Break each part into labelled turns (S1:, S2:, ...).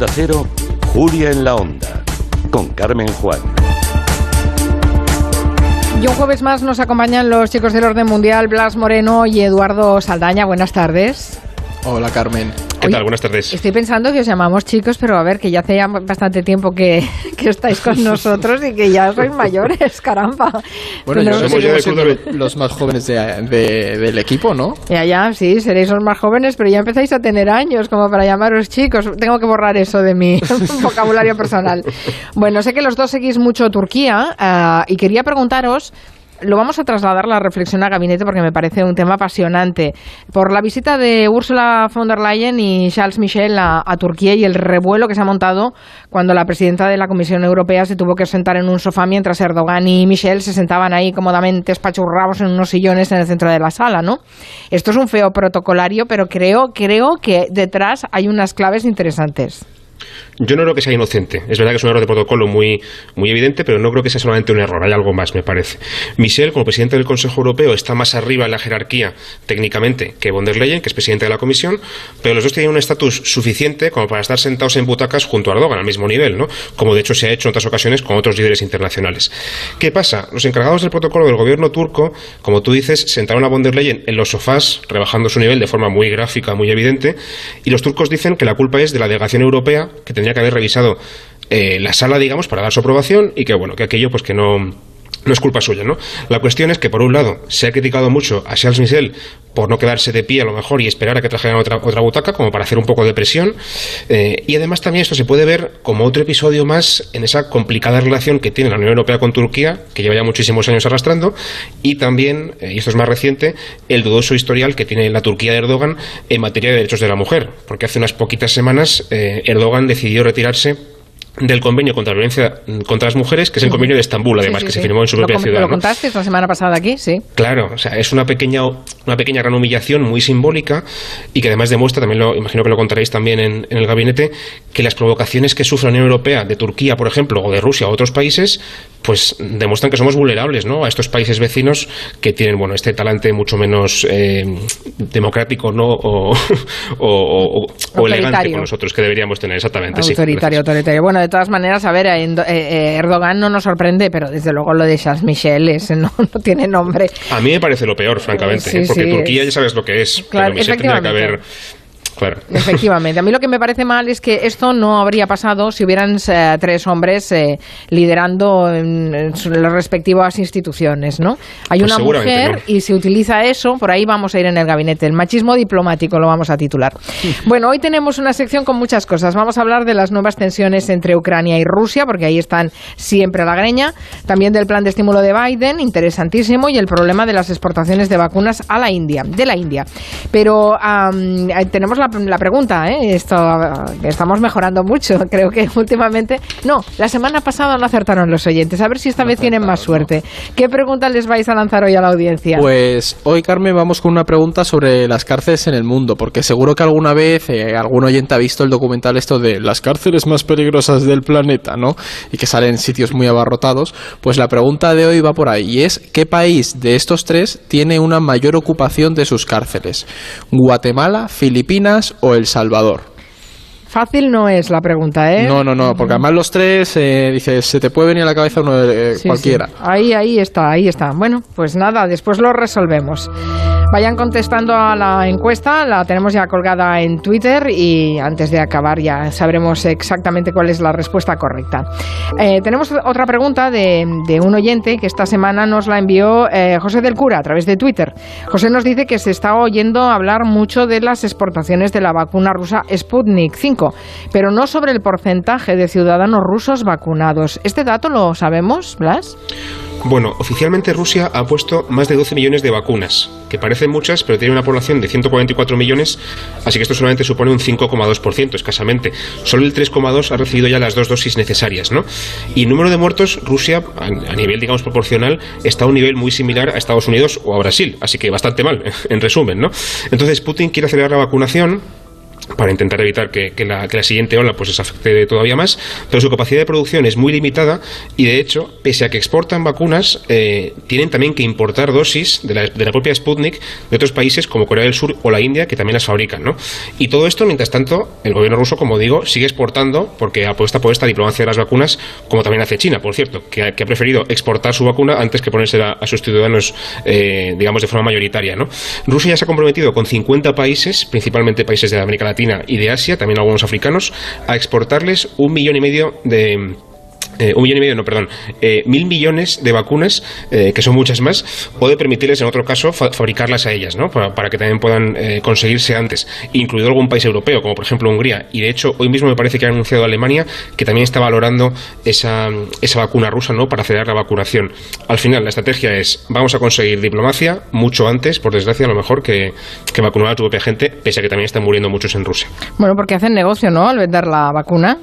S1: Onda Cero, Julia en la Onda, con Carmen Juan.
S2: Y un jueves más nos acompañan los chicos del orden mundial, Blas Moreno y Eduardo Saldaña. Buenas tardes.
S3: Hola Carmen.
S4: ¿Qué tal? Buenas tardes.
S2: Estoy pensando que os llamamos chicos, pero a ver, que ya hace ya bastante tiempo que, que estáis con nosotros y que ya sois mayores, caramba.
S3: Bueno, yo
S2: no-
S3: somos
S4: ya de
S3: los más jóvenes de- de- del equipo, ¿no?
S2: Ya, ya, sí, seréis los más jóvenes, pero ya empezáis a tener años como para llamaros chicos. Tengo que borrar eso de mi vocabulario personal. Bueno, sé que los dos seguís mucho Turquía ah, y quería preguntaros. Lo vamos a trasladar la reflexión a gabinete porque me parece un tema apasionante. Por la visita de Ursula von der Leyen y Charles Michel a, a Turquía y el revuelo que se ha montado cuando la presidenta de la Comisión Europea se tuvo que sentar en un sofá mientras Erdogan y Michel se sentaban ahí cómodamente espachurrados en unos sillones en el centro de la sala, ¿no? Esto es un feo protocolario, pero creo, creo que detrás hay unas claves interesantes.
S4: Yo no creo que sea inocente. Es verdad que es un error de protocolo muy, muy evidente, pero no creo que sea solamente un error. Hay algo más, me parece. Michel, como presidente del Consejo Europeo, está más arriba en la jerarquía técnicamente que von der Leyen, que es presidente de la Comisión, pero los dos tienen un estatus suficiente como para estar sentados en butacas junto a Erdogan, al mismo nivel, ¿no? Como de hecho se ha hecho en otras ocasiones con otros líderes internacionales. ¿Qué pasa? Los encargados del protocolo del gobierno turco, como tú dices, sentaron a von der Leyen en los sofás, rebajando su nivel de forma muy gráfica, muy evidente, y los turcos dicen que la culpa es de la delegación europea, que tendría que haber revisado eh, la sala, digamos, para dar su aprobación, y que bueno, que aquello pues que no no es culpa suya, ¿no? La cuestión es que, por un lado, se ha criticado mucho a Charles Michel por no quedarse de pie a lo mejor y esperar a que trajeran otra, otra butaca, como para hacer un poco de presión. Eh, y además también esto se puede ver como otro episodio más en esa complicada relación que tiene la Unión Europea con Turquía, que lleva ya muchísimos años arrastrando, y también, eh, y esto es más reciente, el dudoso historial que tiene la Turquía de Erdogan en materia de derechos de la mujer, porque hace unas poquitas semanas eh, Erdogan decidió retirarse del convenio contra la violencia contra las mujeres, que es el convenio de Estambul, además,
S2: Sí, sí,
S4: que
S2: sí.
S4: se firmó en su
S2: Lo
S4: propia
S2: com-
S4: ciudad.
S2: Lo
S4: ¿no?
S2: contaste la semana pasada aquí, sí.
S4: Claro, o sea, es una pequeña, una pequeña gran humillación muy simbólica y que además demuestra, también lo imagino que lo contaréis también en, en el gabinete, que las provocaciones que sufre la Unión Europea de Turquía, por ejemplo, o de Rusia o otros países, pues demuestran que somos vulnerables, ¿no? A estos países vecinos que tienen, bueno, este talante mucho menos eh, democrático, ¿no? O, o, o- o elegante con nosotros que deberíamos tener, exactamente.
S2: Autoritario, autoritario. Bueno, de todas maneras, a ver, eh, eh, Erdogan no nos sorprende, pero desde luego lo de Charles Michel ese no, no tiene nombre.
S4: A mí me parece lo peor, francamente,
S2: Sí,
S4: ¿eh? porque
S2: sí,
S4: Turquía
S2: es-
S4: ya sabes lo que es.
S2: Claro,
S4: pero Michel tendría que haber. Claro.
S2: Efectivamente. A mí lo que me parece mal es que esto no habría pasado si hubieran eh, tres hombres eh, liderando en, en las respectivas instituciones, ¿no? Hay
S4: Pues
S2: una mujer
S4: no.
S2: y se utiliza eso, por ahí vamos a ir en el gabinete. El machismo diplomático lo vamos a titular. Bueno, hoy tenemos una sección con muchas cosas. Vamos a hablar de las nuevas tensiones entre Ucrania y Rusia, porque ahí están siempre a la greña. También del plan de estímulo de Biden, interesantísimo, y el problema de las exportaciones de vacunas a la India, de la India. Pero eh, tenemos la, la pregunta, ¿eh? Esto, estamos mejorando mucho. Creo que últimamente. No, la semana pasada no acertaron los oyentes. A ver si esta vez tienen más suerte. ¿Qué pregunta les vais a lanzar hoy a la audiencia?
S3: Pues hoy, Carmen, vamos con una pregunta sobre las cárceles en el mundo, porque seguro que alguna vez eh, algún oyente ha visto el documental esto de las cárceles más peligrosas del planeta, ¿no? Y que salen en sitios muy abarrotados. Pues la pregunta de hoy va por ahí, y es ¿qué país de estos tres tiene una mayor ocupación de sus cárceles? ¿Guatemala, Filipinas o El Salvador?
S2: Fácil no es la pregunta, ¿eh?
S3: No, no, no, porque además los tres, eh, dices, se te puede venir a la cabeza uno de eh,
S2: Sí,
S3: cualquiera.
S2: sí. Ahí, ahí está, ahí está. Bueno, pues nada, después lo resolvemos. Vayan contestando a la encuesta, la tenemos ya colgada en Twitter y antes de acabar ya sabremos exactamente cuál es la respuesta correcta. Eh, tenemos otra pregunta de, un oyente que esta semana nos la envió eh, José del Cura a través de Twitter. José nos dice que se está oyendo hablar mucho de las exportaciones de la vacuna rusa Sputnik 5, pero no sobre el porcentaje de ciudadanos rusos vacunados. ¿Este dato lo sabemos, Blas?
S4: Bueno, oficialmente Rusia ha puesto más de 12 millones de vacunas, que parecen muchas, pero tiene una población de 144 millones, así que esto solamente supone un 5,2% escasamente. Solo el 3,2 ha recibido ya las dos dosis necesarias, ¿no? Y número de muertos, Rusia, a nivel, digamos, proporcional, está a un nivel muy similar a Estados Unidos o a Brasil, así que bastante mal, en resumen, ¿no? Entonces Putin quiere acelerar la vacunación para intentar evitar que, la, siguiente ola pues les afecte todavía más, pero su capacidad de producción es muy limitada y de hecho, pese a que exportan vacunas, eh, tienen también que importar dosis de la, de la, propia Sputnik de otros países como Corea del Sur o la India que también las fabrican, ¿no? Y todo esto, mientras tanto, el gobierno ruso, como digo, sigue exportando porque apuesta por esta diplomacia de las vacunas, como también hace China, por cierto, que ha, preferido exportar su vacuna antes que ponérsela a sus ciudadanos, eh, digamos, de forma mayoritaria, ¿no? Rusia ya se ha comprometido con 50 países, principalmente países de América Latina y de Asia, también algunos africanos, a exportarles un millón y medio de eh, un millón y medio, no, perdón, eh, mil millones de vacunas, eh, que son muchas más, o de permitirles, en otro caso, fabricarlas a ellas, ¿no? Para, que también puedan conseguirse antes, incluido algún país europeo, como por ejemplo Hungría. Y de hecho, hoy mismo me parece que ha anunciado Alemania que también está valorando esa, esa vacuna rusa, ¿no? Para acelerar la vacunación. Al final, la estrategia es, vamos a conseguir diplomacia mucho antes, por desgracia, a lo mejor, que, que vacunar a tu propia gente, pese a que también están muriendo muchos en Rusia.
S2: Bueno, porque hacen negocio, ¿no? Al vender la vacuna.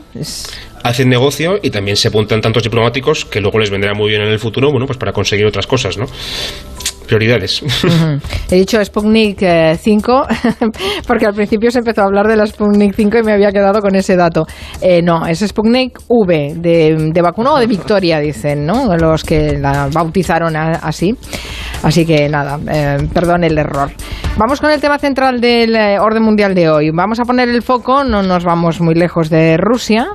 S4: Hacen negocio y también se apuntan tantos diplomáticos que luego les vendrá muy bien en el futuro, bueno, pues para conseguir otras cosas, ¿no? Prioridades.
S2: He dicho Sputnik 5 eh, porque al principio se empezó a hablar de la Sputnik 5 y me había quedado con ese dato. Eh, no, es Sputnik V de, de, vacuna o de Victoria, dicen, ¿no? Los que la bautizaron así. Así que nada, eh, perdón el error. Vamos con el tema central del orden mundial de hoy. Vamos a poner el foco, no nos vamos muy lejos de Rusia,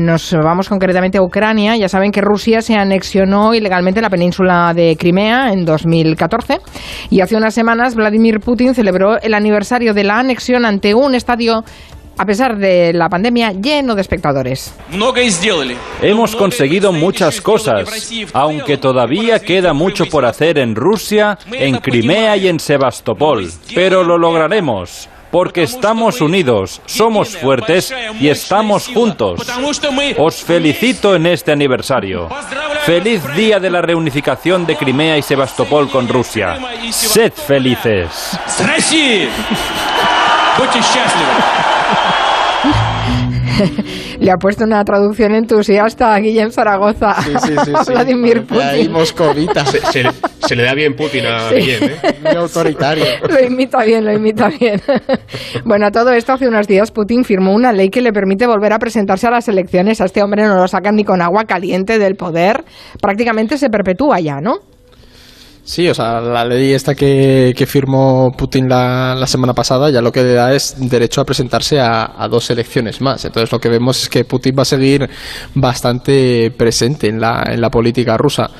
S2: nos vamos concretamente a Ucrania. Ya saben que Rusia se anexionó ilegalmente la península de Crimea en 2000 2014. Y hace unas semanas Vladimir Putin celebró el aniversario de la anexión ante un estadio a pesar de la pandemia, lleno de espectadores.
S5: Hemos conseguido muchas cosas, aunque todavía queda mucho por hacer en Rusia, en Crimea y en Sebastopol, pero lo lograremos porque estamos unidos, somos fuertes y estamos juntos. Os felicito en este aniversario. Feliz día de la reunificación de Crimea y Sebastopol con Rusia. Sed felices.
S2: Le ha puesto una traducción entusiasta a Guillem Zaragoza. Sí, sí, sí, Vladimir Putin.
S4: Se, le da bien Putin a Guillem, ¿eh?
S3: Muy autoritario.
S2: Lo imita bien, lo imita bien. Bueno, a todo esto, hace unos días Putin firmó una ley que le permite volver a presentarse a las elecciones. A este hombre no lo sacan ni con agua caliente del poder. Prácticamente se perpetúa ya, ¿no?
S3: Sí, o sea, la ley esta que, firmó Putin la, la, semana pasada ya lo que le da es derecho a presentarse a, a, dos elecciones más. Entonces lo que vemos es que Putin va a seguir bastante presente en la, en la política rusa.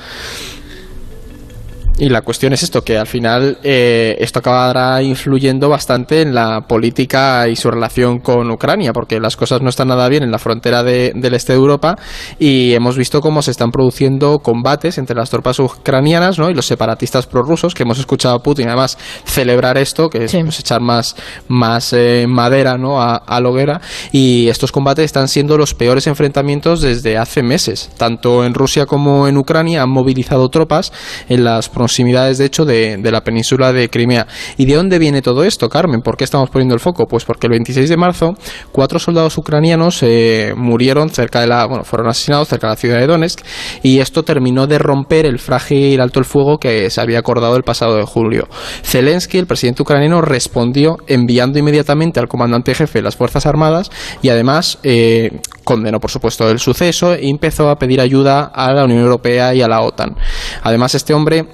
S3: Y la cuestión es esto, que al final eh, esto acabará influyendo bastante en la política y su relación con Ucrania, porque las cosas no están nada bien en la frontera del este de Europa y hemos visto cómo se están produciendo combates entre las tropas ucranianas ¿no? y los separatistas prorrusos, que hemos escuchado a Putin además celebrar esto, que es pues, echar más, más eh, madera ¿no? a, a la hoguera, y estos combates están siendo los peores enfrentamientos desde hace meses. Tanto en Rusia como en Ucrania han movilizado tropas en las proximidades, de hecho, de, la península de Crimea. ¿Y de dónde viene todo esto, Carmen? ¿Por qué estamos poniendo el foco? Pues porque el 26 de marzo cuatro soldados ucranianos eh, murieron cerca de la, bueno, fueron asesinados cerca de la ciudad de Donetsk y esto terminó de romper el frágil alto el fuego que se había acordado el pasado de julio. Zelensky, el presidente ucraniano, respondió enviando inmediatamente al comandante jefe de las Fuerzas Armadas y además eh, condenó, por supuesto, el suceso y empezó a pedir ayuda a la Unión Europea y a la OTAN. Además, este hombre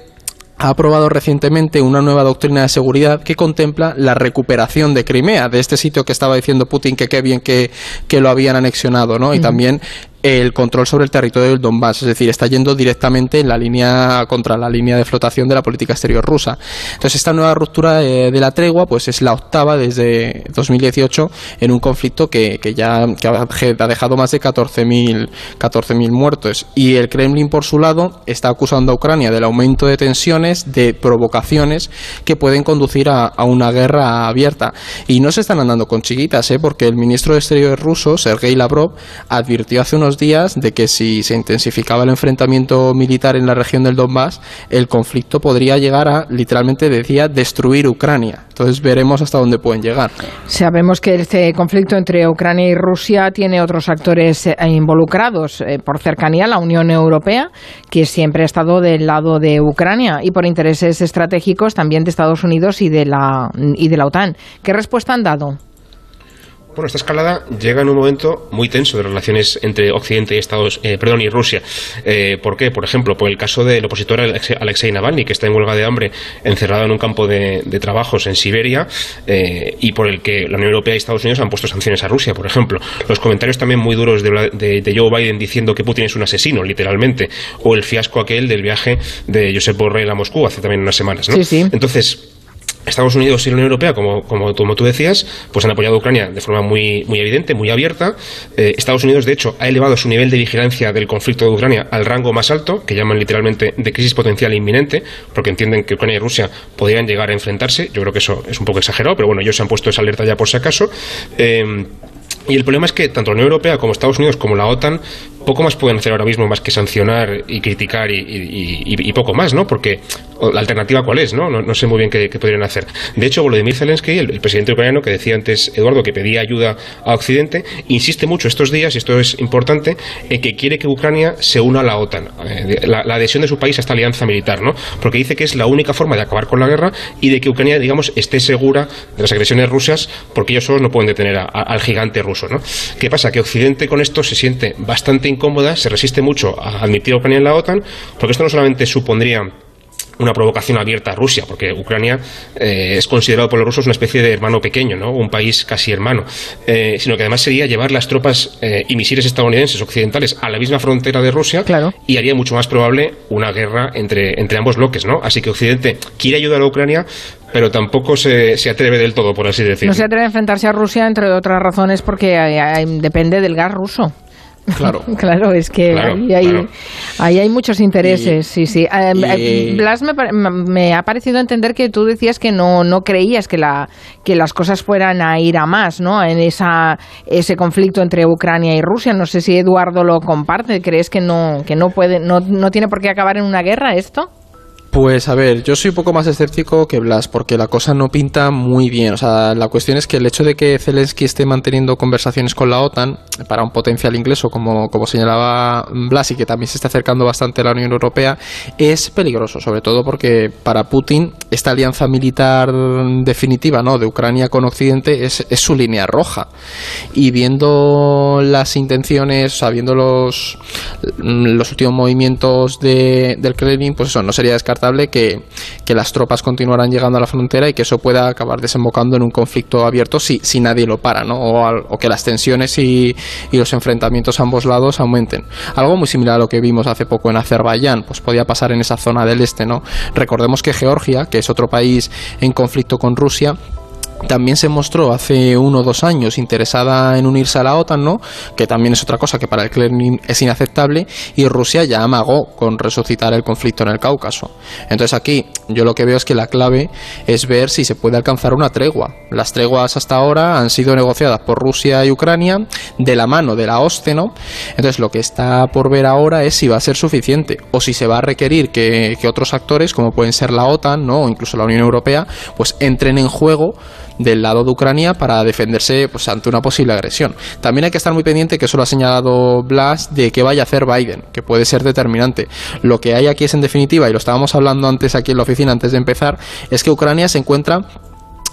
S3: ha aprobado recientemente una nueva doctrina de seguridad que contempla la recuperación de Crimea, de este sitio que estaba diciendo Putin que qué bien que, que lo habían anexionado, ¿no? Y también el control sobre el territorio del Donbass, es decir, está yendo directamente en la línea contra la línea de flotación de la política exterior rusa. Entonces, esta nueva ruptura de, la tregua, pues es la octava desde 2018 en un conflicto que, que ya ha dejado más de 14.000 14 muertos. Y el Kremlin, por su lado, está acusando a Ucrania del aumento de tensiones, de provocaciones que pueden conducir a, a una guerra abierta. Y no se están andando con chiquitas, ¿eh? porque el ministro de Exteriores ruso, Sergei Lavrov, advirtió hace unos días de que si se intensificaba el enfrentamiento militar en la región del Donbass, el conflicto podría llegar a, literalmente decía, destruir Ucrania. Entonces veremos hasta dónde pueden llegar.
S2: Sabemos que este conflicto entre Ucrania y Rusia tiene otros actores eh, involucrados. Eh, por cercanía, la Unión Europea, que siempre ha estado del lado de Ucrania, y por intereses estratégicos también de Estados Unidos y de la, y de la OTAN. ¿Qué respuesta han dado?
S4: Bueno, esta escalada llega en un momento muy tenso de relaciones entre Occidente y Estados, eh, perdón, y Rusia. Eh, ¿Por qué? Por ejemplo, por el caso del opositor Alexei Navalny, que está en huelga de hambre, encerrado en un campo de, trabajos en Siberia, eh, y por el que la Unión Europea y Estados Unidos han puesto sanciones a Rusia, por ejemplo. Los comentarios también muy duros de, de Joe Biden diciendo que Putin es un asesino, literalmente, o el fiasco aquel del viaje de Josep Borrell a Moscú hace también unas semanas. ¿no?
S2: Sí, sí.
S4: Entonces, Estados Unidos y la Unión Europea, como, como, tú decías, pues han apoyado a Ucrania de forma muy, muy evidente, muy abierta. Eh, Estados Unidos, de hecho, ha elevado su nivel de vigilancia del conflicto de Ucrania al rango más alto, que llaman literalmente de crisis potencial inminente, porque entienden que Ucrania y Rusia podrían llegar a enfrentarse. Yo creo que eso es un poco exagerado, pero bueno, ellos se han puesto esa alerta ya por si acaso. Eh, y el problema es que tanto la Unión Europea como Estados Unidos como la OTAN poco más pueden hacer ahora mismo más que sancionar y criticar y, poco más, ¿no? Porque la alternativa cuál es, ¿no? No, sé muy bien qué, podrían hacer. De hecho, Volodymyr Zelensky, el, presidente ucraniano que decía antes Eduardo que pedía ayuda a Occidente, insiste mucho estos días, y esto es importante, en que quiere que Ucrania se una a la OTAN, eh, la, adhesión de su país a esta alianza militar, ¿no? Porque dice que es la única forma de acabar con la guerra y de que Ucrania, digamos, esté segura de las agresiones rusas, porque ellos solos no pueden detener al gigante ruso, ¿no? ¿Qué pasa? Que Occidente con esto se siente bastante incómoda, se resiste mucho a admitir a Ucrania en la OTAN, porque esto no solamente supondría una provocación abierta a Rusia, porque Ucrania eh, es considerado por los rusos una especie de hermano pequeño, ¿no? un país casi hermano, eh, sino que además sería llevar las tropas eh, y misiles estadounidenses occidentales a la misma frontera de Rusia y haría mucho más probable una guerra entre, entre ambos bloques. ¿no? Así que Occidente quiere ayudar a Ucrania, pero tampoco se, se, atreve del todo, por así decirlo.
S2: No se atreve a enfrentarse a Rusia, entre otras razones, porque depende del gas ruso.
S3: Claro.
S2: claro, es que ahí, hay, muchos intereses, sí, sí. Eh, eh, Blas me, ha parecido entender que tú decías que no, no creías que, la, que las cosas fueran a ir a más, ¿no? En esa, ese conflicto entre Ucrania y Rusia. No sé si Eduardo lo comparte. ¿Crees que no, que no puede, no, no tiene por qué acabar en una guerra esto?
S3: Pues a ver, yo soy un poco más escéptico que Blas, porque la cosa no pinta muy bien. O sea, la cuestión es que el hecho de que Zelensky esté manteniendo conversaciones con la OTAN para un potencial ingreso, como, como señalaba Blas, y que también se está acercando bastante a la Unión Europea, es peligroso, sobre todo porque para Putin esta alianza militar definitiva ¿no? de Ucrania con Occidente es, es su línea roja. Y viendo las intenciones, o sea, viendo los, los últimos movimientos de, del Kremlin, pues eso, no sería descartable que, las tropas continuarán llegando a la frontera y que eso pueda acabar desembocando en un conflicto abierto si, si nadie lo para, ¿no? O, que las tensiones y, y, los enfrentamientos a ambos lados aumenten. Algo muy similar a lo que vimos hace poco en Azerbaiyán, pues podía pasar en esa zona del este, ¿no? Recordemos que Georgia, que es otro país en conflicto con Rusia, también se mostró hace uno o dos años interesada en unirse a la OTAN, ¿no? Que también es otra cosa que para el Kremlin es inaceptable y Rusia ya amagó con resucitar el conflicto en el Cáucaso. Entonces aquí yo lo que veo es que la clave es ver si se puede alcanzar una tregua. Las treguas hasta ahora han sido negociadas por Rusia y Ucrania de la mano de la OSCE, ¿no? Entonces lo que está por ver ahora es si va a ser suficiente o si se va a requerir que, que otros actores, como pueden ser la OTAN, ¿no? O incluso la Unión Europea, pues entren en juego del lado de Ucrania para defenderse pues, ante una posible agresión. También hay que estar muy pendiente, que eso lo ha señalado Blas, de qué vaya a hacer Biden, que puede ser determinante. Lo que hay aquí es en definitiva, y lo estábamos hablando antes aquí en la oficina, antes de empezar, es que Ucrania se encuentra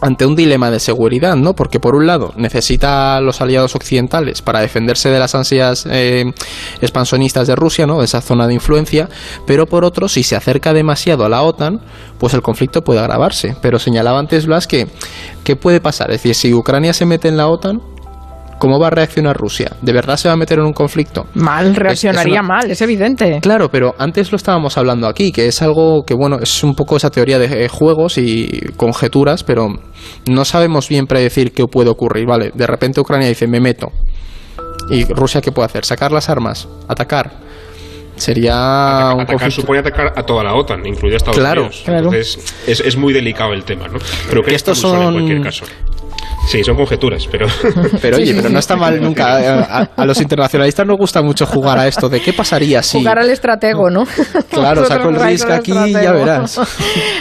S3: ante un dilema de seguridad, ¿no? Porque por un lado necesita a los aliados occidentales para defenderse de las ansias eh, expansionistas de Rusia, ¿no? De esa zona de influencia, pero por otro, si se acerca demasiado a la OTAN, pues el conflicto puede agravarse. Pero señalaba antes Blas que ¿qué puede pasar? Es decir, si Ucrania se mete en la OTAN, ¿Cómo va a reaccionar Rusia? ¿De verdad se va a meter en un conflicto?
S2: Mal, reaccionaría mal, es evidente.
S3: Claro, pero antes lo estábamos hablando aquí, que es algo que, bueno, es un poco esa teoría de juegos y conjeturas, pero no sabemos bien predecir qué puede ocurrir. Vale, de repente Ucrania dice, me meto. ¿Y Rusia qué puede hacer? ¿Sacar las armas? ¿Atacar? Sería
S4: un atacar supone atacar a toda la OTAN, incluido Estados Unidos. Claro. Entonces es, es, muy delicado el tema, ¿no?
S3: Pero que estos son en cualquier caso.
S4: Sí, son conjeturas, pero...
S3: Pero oye, pero no está mal nunca. A, los internacionalistas nos gusta mucho jugar a esto de qué pasaría si...
S2: Jugar al estratego, ¿no?
S3: Claro, saco el risco aquí y ya verás.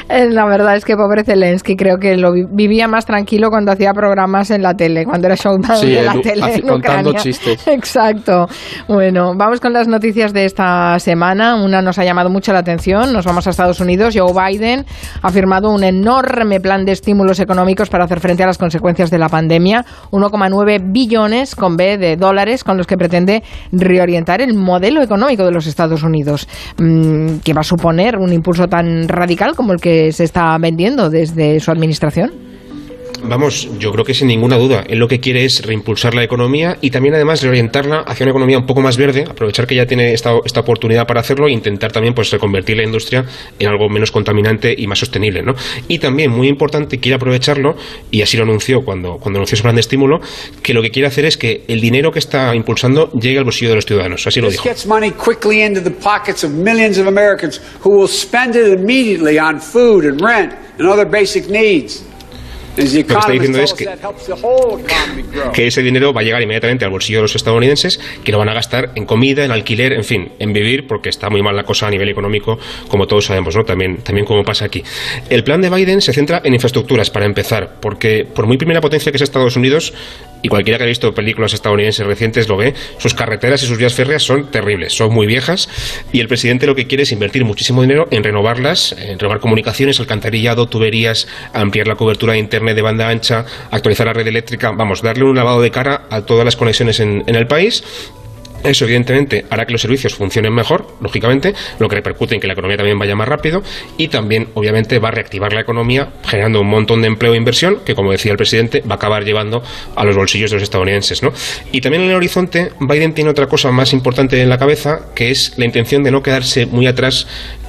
S2: Eh, la verdad es que pobre Zelensky, creo que lo vivía más tranquilo cuando hacía programas en la tele, cuando era showman
S3: sí,
S2: de la tele
S3: contando chistes.
S2: Exacto. Bueno, vamos con las noticias de esta semana. Una nos ha llamado mucho la atención. Nos vamos a Estados Unidos. Joe Biden ha firmado un enorme plan de estímulos económicos para hacer frente a las consecuencias de la pandemia, 1,9 billones con B de dólares con los que pretende reorientar el modelo económico de los Estados Unidos, mm, que va a suponer un impulso tan radical como el que se está vendiendo desde su administración.
S4: Vamos, yo creo que sin ninguna duda. Él lo que quiere es reimpulsar la economía y también además reorientarla hacia una economía un poco más verde, aprovechar que ya tiene esta, esta oportunidad para hacerlo e intentar también pues reconvertir la industria en algo menos contaminante y más sostenible, ¿no? Y también, muy importante, quiere aprovecharlo, y así lo anunció cuando, cuando anunció su plan de estímulo, que lo que quiere hacer es que el dinero que está impulsando llegue al bolsillo de los ciudadanos. Así lo dijo. Lo que está diciendo es que, que, ese dinero va a llegar inmediatamente al bolsillo de los estadounidenses, que lo van a gastar en comida, en alquiler, en fin, en vivir, porque está muy mal la cosa a nivel económico, como todos sabemos, ¿no? También, también como pasa aquí. El plan de Biden se centra en infraestructuras, para empezar, porque por muy primera potencia que es Estados Unidos, y cualquiera que haya visto películas estadounidenses recientes lo ve, sus carreteras y sus vías férreas son terribles, son muy viejas, y el presidente lo que quiere es invertir muchísimo dinero en renovarlas, en renovar comunicaciones, alcantarillado, tuberías, ampliar la cobertura de Internet de banda ancha, actualizar la red eléctrica, vamos, darle un lavado de cara a todas las conexiones en, en el país eso, evidentemente, hará que los servicios funcionen mejor, lógicamente, lo que repercute en que la economía también vaya más rápido y también, obviamente, va a reactivar la economía generando un montón de empleo e inversión que, como decía el presidente, va a acabar llevando a los bolsillos de los estadounidenses. ¿no? Y también en el horizonte, Biden tiene otra cosa más importante en la cabeza, que es la intención de no quedarse muy atrás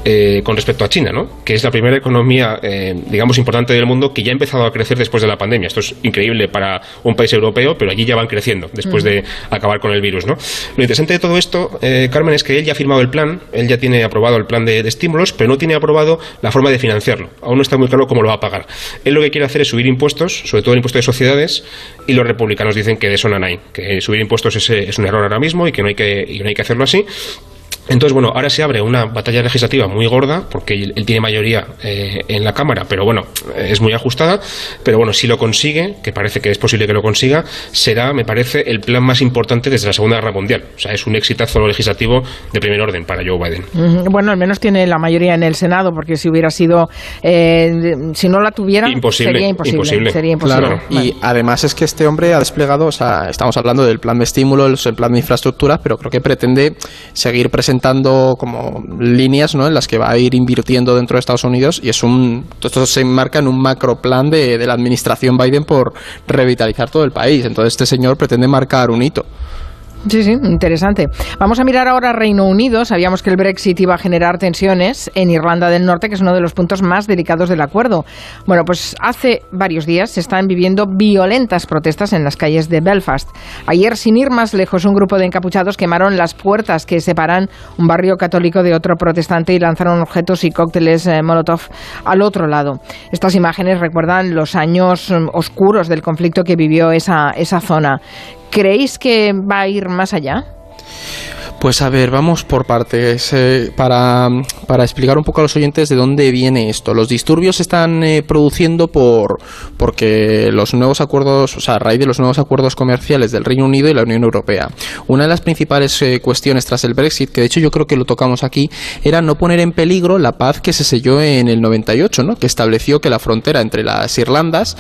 S4: eh, con respecto a China, ¿no? que es la primera economía, eh, digamos, importante del mundo que ya ha empezado a crecer después de la pandemia. Esto es increíble para un país europeo, pero allí ya van creciendo después de acabar con el virus. ¿no? interesante de todo esto, eh, Carmen, es que él ya ha firmado el plan, él ya tiene aprobado el plan de, estímulos, pero no tiene aprobado la forma de financiarlo. Aún no está muy claro cómo lo va a pagar. Él lo que quiere hacer es subir impuestos, sobre todo el impuesto de sociedades, y los republicanos dicen que de eso no hay, que subir impuestos es, es un error ahora mismo y que no hay que, y no hay que hacerlo así. Entonces, bueno, ahora se abre una batalla legislativa muy gorda, porque él, tiene mayoría eh, en la Cámara, pero bueno, es muy ajustada. Pero bueno, si lo consigue, que parece que es posible que lo consiga, será, me parece, el plan más importante desde la Segunda Guerra Mundial. O sea, es un exitazo legislativo de primer orden para Joe Biden.
S2: Bueno, al menos tiene la mayoría en el Senado, porque si hubiera sido, eh, si no la tuviera, sería imposible. Sería imposible.
S3: Y además es que este hombre ha desplegado, o sea, estamos hablando del plan de estímulos, el plan de infraestructura, pero creo que pretende seguir presentando presentando como líneas ¿no? en las que va a ir invirtiendo dentro de Estados Unidos y es un esto se enmarca en un macro plan de, de la administración Biden por revitalizar todo el país. Entonces este señor pretende marcar un hito.
S2: Sí, sí, interesante. Vamos a mirar ahora Reino Unido. Sabíamos que el Brexit iba a generar tensiones en Irlanda del Norte, que es uno de los puntos más delicados del acuerdo. Bueno, pues hace varios días se están viviendo violentas protestas en las calles de Belfast. Ayer, sin ir más lejos, un grupo de encapuchados quemaron las puertas que separan un barrio católico de otro protestante y lanzaron objetos y cócteles eh, Molotov al otro lado. Estas imágenes recuerdan los años mm, oscuros del conflicto que vivió esa, esa zona. ¿Creéis que va a ir más allá?
S3: Pues a ver, vamos por partes. Eh, para, para, explicar un poco a los oyentes de dónde viene esto. Los disturbios se están eh, produciendo por porque los nuevos acuerdos, o sea, a raíz de los nuevos acuerdos comerciales del Reino Unido y la Unión Europea. Una de las principales eh, cuestiones tras el Brexit, que de hecho yo creo que lo tocamos aquí, era no poner en peligro la paz que se selló en el 98, ¿no? que estableció que la frontera entre las Irlandas,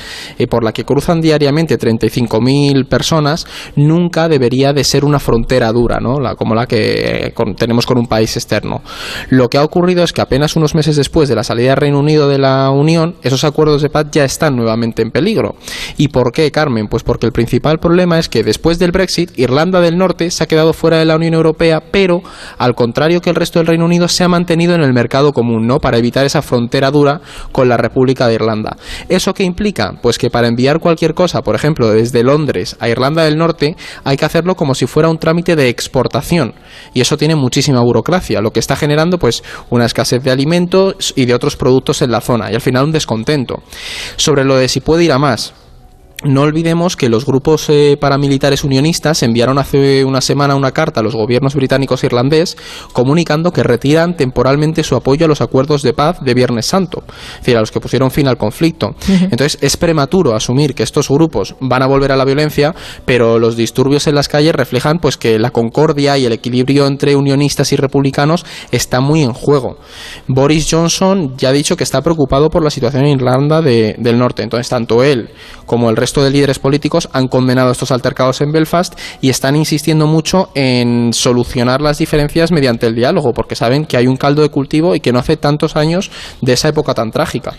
S3: por la que cruzan diariamente 35.000 personas, nunca debería de ser una frontera dura, ¿no? como la que tenemos con un país externo. Lo que ha ocurrido es que apenas unos meses después de la salida del Reino Unido de la Unión, esos acuerdos de paz ya están nuevamente en peligro. ¿Y por qué, Carmen? Pues porque el principal problema es que después del Brexit, Irlanda del Norte se ha quedado fuera de la Unión Europea, pero al contrario que el resto del Reino Unido, se ha mantenido en el mercado común, ¿no? Para evitar esa frontera dura con la República de Irlanda. ¿Eso qué implica? Pues que para enviar cualquier cosa, por ejemplo, desde Londres a Irlanda del Norte, hay que hacerlo como si fuera un trámite de exportación y eso tiene muchísima burocracia, lo que está generando pues una escasez de alimentos y de otros productos en la zona y al final un descontento. Sobre lo de si puede ir a más, no olvidemos que los grupos eh, paramilitares unionistas enviaron hace una semana una carta a los gobiernos británicos e irlandés comunicando que retiran temporalmente su apoyo a los acuerdos de paz de Viernes Santo, es decir, a los que pusieron fin al conflicto. Entonces es prematuro asumir que estos grupos van a volver a la violencia, pero los disturbios en las calles reflejan pues que la concordia y el equilibrio entre unionistas y republicanos está muy en juego. Boris Johnson ya ha dicho que está preocupado por la situación en Irlanda del Norte, entonces tanto él como el resto de líderes políticos han condenado estos altercados en Belfast y están insistiendo mucho en solucionar las diferencias mediante el diálogo, porque saben que hay un caldo de cultivo y que no hace tantos años de esa época tan trágica.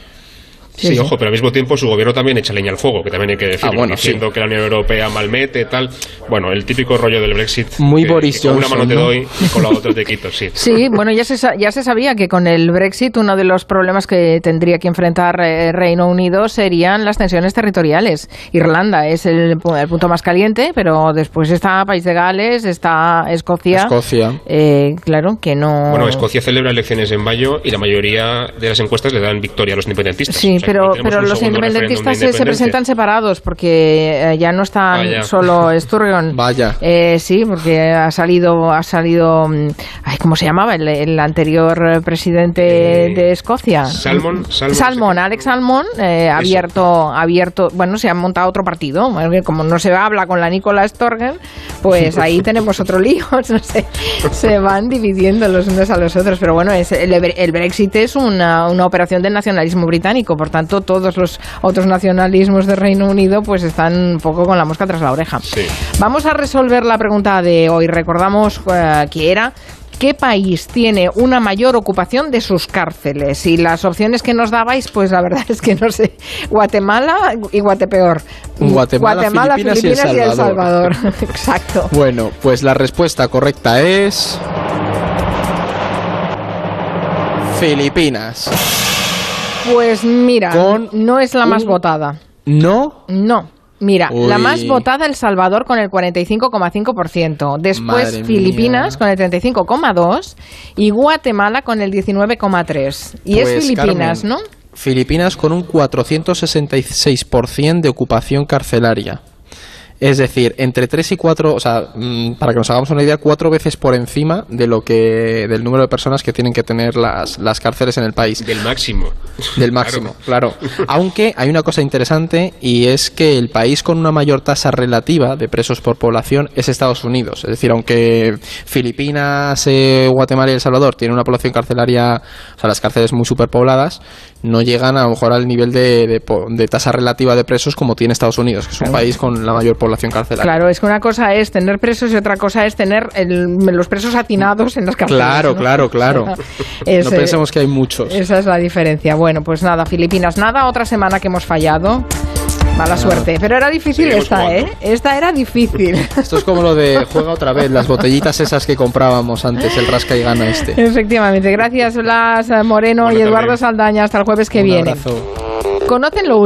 S4: Sí, ojo, pero al mismo tiempo su gobierno también echa leña al fuego, que también hay que decirlo,
S3: Ah, bueno,
S4: diciendo que la Unión Europea malmete, tal. Bueno, el típico rollo del Brexit.
S3: Muy
S4: que-
S3: Boris
S4: que con una
S3: Johnson,
S4: mano te
S3: ¿no?
S4: doy y con la otra te quito, sí.
S2: Sí, bueno, ya se, ya se sabía que con el Brexit uno de los problemas que tendría que enfrentar eh, Reino Unido serían las tensiones territoriales. Irlanda es el, pu- el punto más caliente, pero después está País de Gales, está Escocia.
S3: Escocia.
S2: Eh, claro, que no...
S4: Bueno, Escocia celebra elecciones en mayo y la mayoría de las encuestas le dan victoria a los independentistas.
S2: Sí,
S4: O sea,
S2: pero, pero los independentistas se, presentan separados porque eh, ya no están
S4: Ah,
S2: solo Sturgeon.
S3: Vaya.
S2: Eh, sí, porque ha salido, ha salido, mm, ay, ¿cómo se llamaba? El, el anterior eh, presidente
S4: Eh,
S2: de Escocia.
S4: Salmon, Salmon.
S2: Alex Salmon, eh, ha abierto, ha abierto, bueno, se ha montado otro partido. Como no se habla con la Nicola Sturgeon, pues ahí tenemos otro lío. No sé, se van dividiendo los unos a los otros. Pero bueno, es, el, el Brexit es una, una operación del nacionalismo británico. Por tanto, todos los otros nacionalismos de Reino Unido pues están un poco con la mosca tras la oreja.
S4: Sí.
S2: Vamos a resolver la pregunta de hoy. Recordamos eh, que era ¿Qué país tiene una mayor ocupación de sus cárceles? Y las opciones que nos dabais, pues la verdad es que no sé. Guatemala y Guatepeor.
S3: Guatemala, Filipinas y El
S2: y El
S3: Salvador.
S2: Salvador. Exacto.
S3: Bueno, pues la respuesta correcta es. Filipinas.
S2: Pues mira,
S3: Con
S2: no es la más
S3: un-
S2: votada.
S3: No.
S2: No. Mira, la más votada El Salvador con el 45,5%, después
S3: Madre
S2: Filipinas
S3: mía.
S2: con el 35,2% y Guatemala con el 19,3%. Y es
S3: Pues,
S2: Filipinas,
S3: Carmen,
S2: ¿no?
S3: Filipinas con un 466% de ocupación carcelaria. Es decir, entre 3 y 4, o sea, mm, para que nos hagamos una idea, cuatro veces por encima de lo que del número de personas que tienen que tener las, las cárceles en el país.
S4: Del máximo.
S3: Del máximo, claro. Aunque hay una cosa interesante y es que el país con una mayor tasa relativa de presos por población es Estados Unidos. Es decir, aunque Filipinas, eh, Guatemala y El Salvador tienen una población carcelaria, o sea, las cárceles muy superpobladas, no llegan a lo mejor al nivel de, de po- de tasa relativa de presos como tiene Estados Unidos, que es un país con la mayor población carcelaria.
S2: Claro, es que una cosa es tener presos y otra cosa es tener el- los presos atinados en las cárceles.
S3: Claro,
S2: ¿no?
S3: claro, claro.
S2: Es,
S3: no
S2: eh,
S3: pensemos que hay muchos.
S2: Esa es la diferencia. Bueno, pues nada, Filipinas, nada, otra semana que hemos fallado. Mala suerte. Pero era difícil
S4: Seguimos
S2: esta,
S4: jugando.
S2: ¿eh? Esta era difícil.
S3: Esto es como lo de juega otra vez, las botellitas esas que comprábamos antes, el rasca y gana este.
S2: Efectivamente. Gracias, Blas Moreno y Eduardo. Saldaña. Hasta el jueves que
S3: Un
S2: viene.
S3: abrazo.
S2: ¿Conocen lo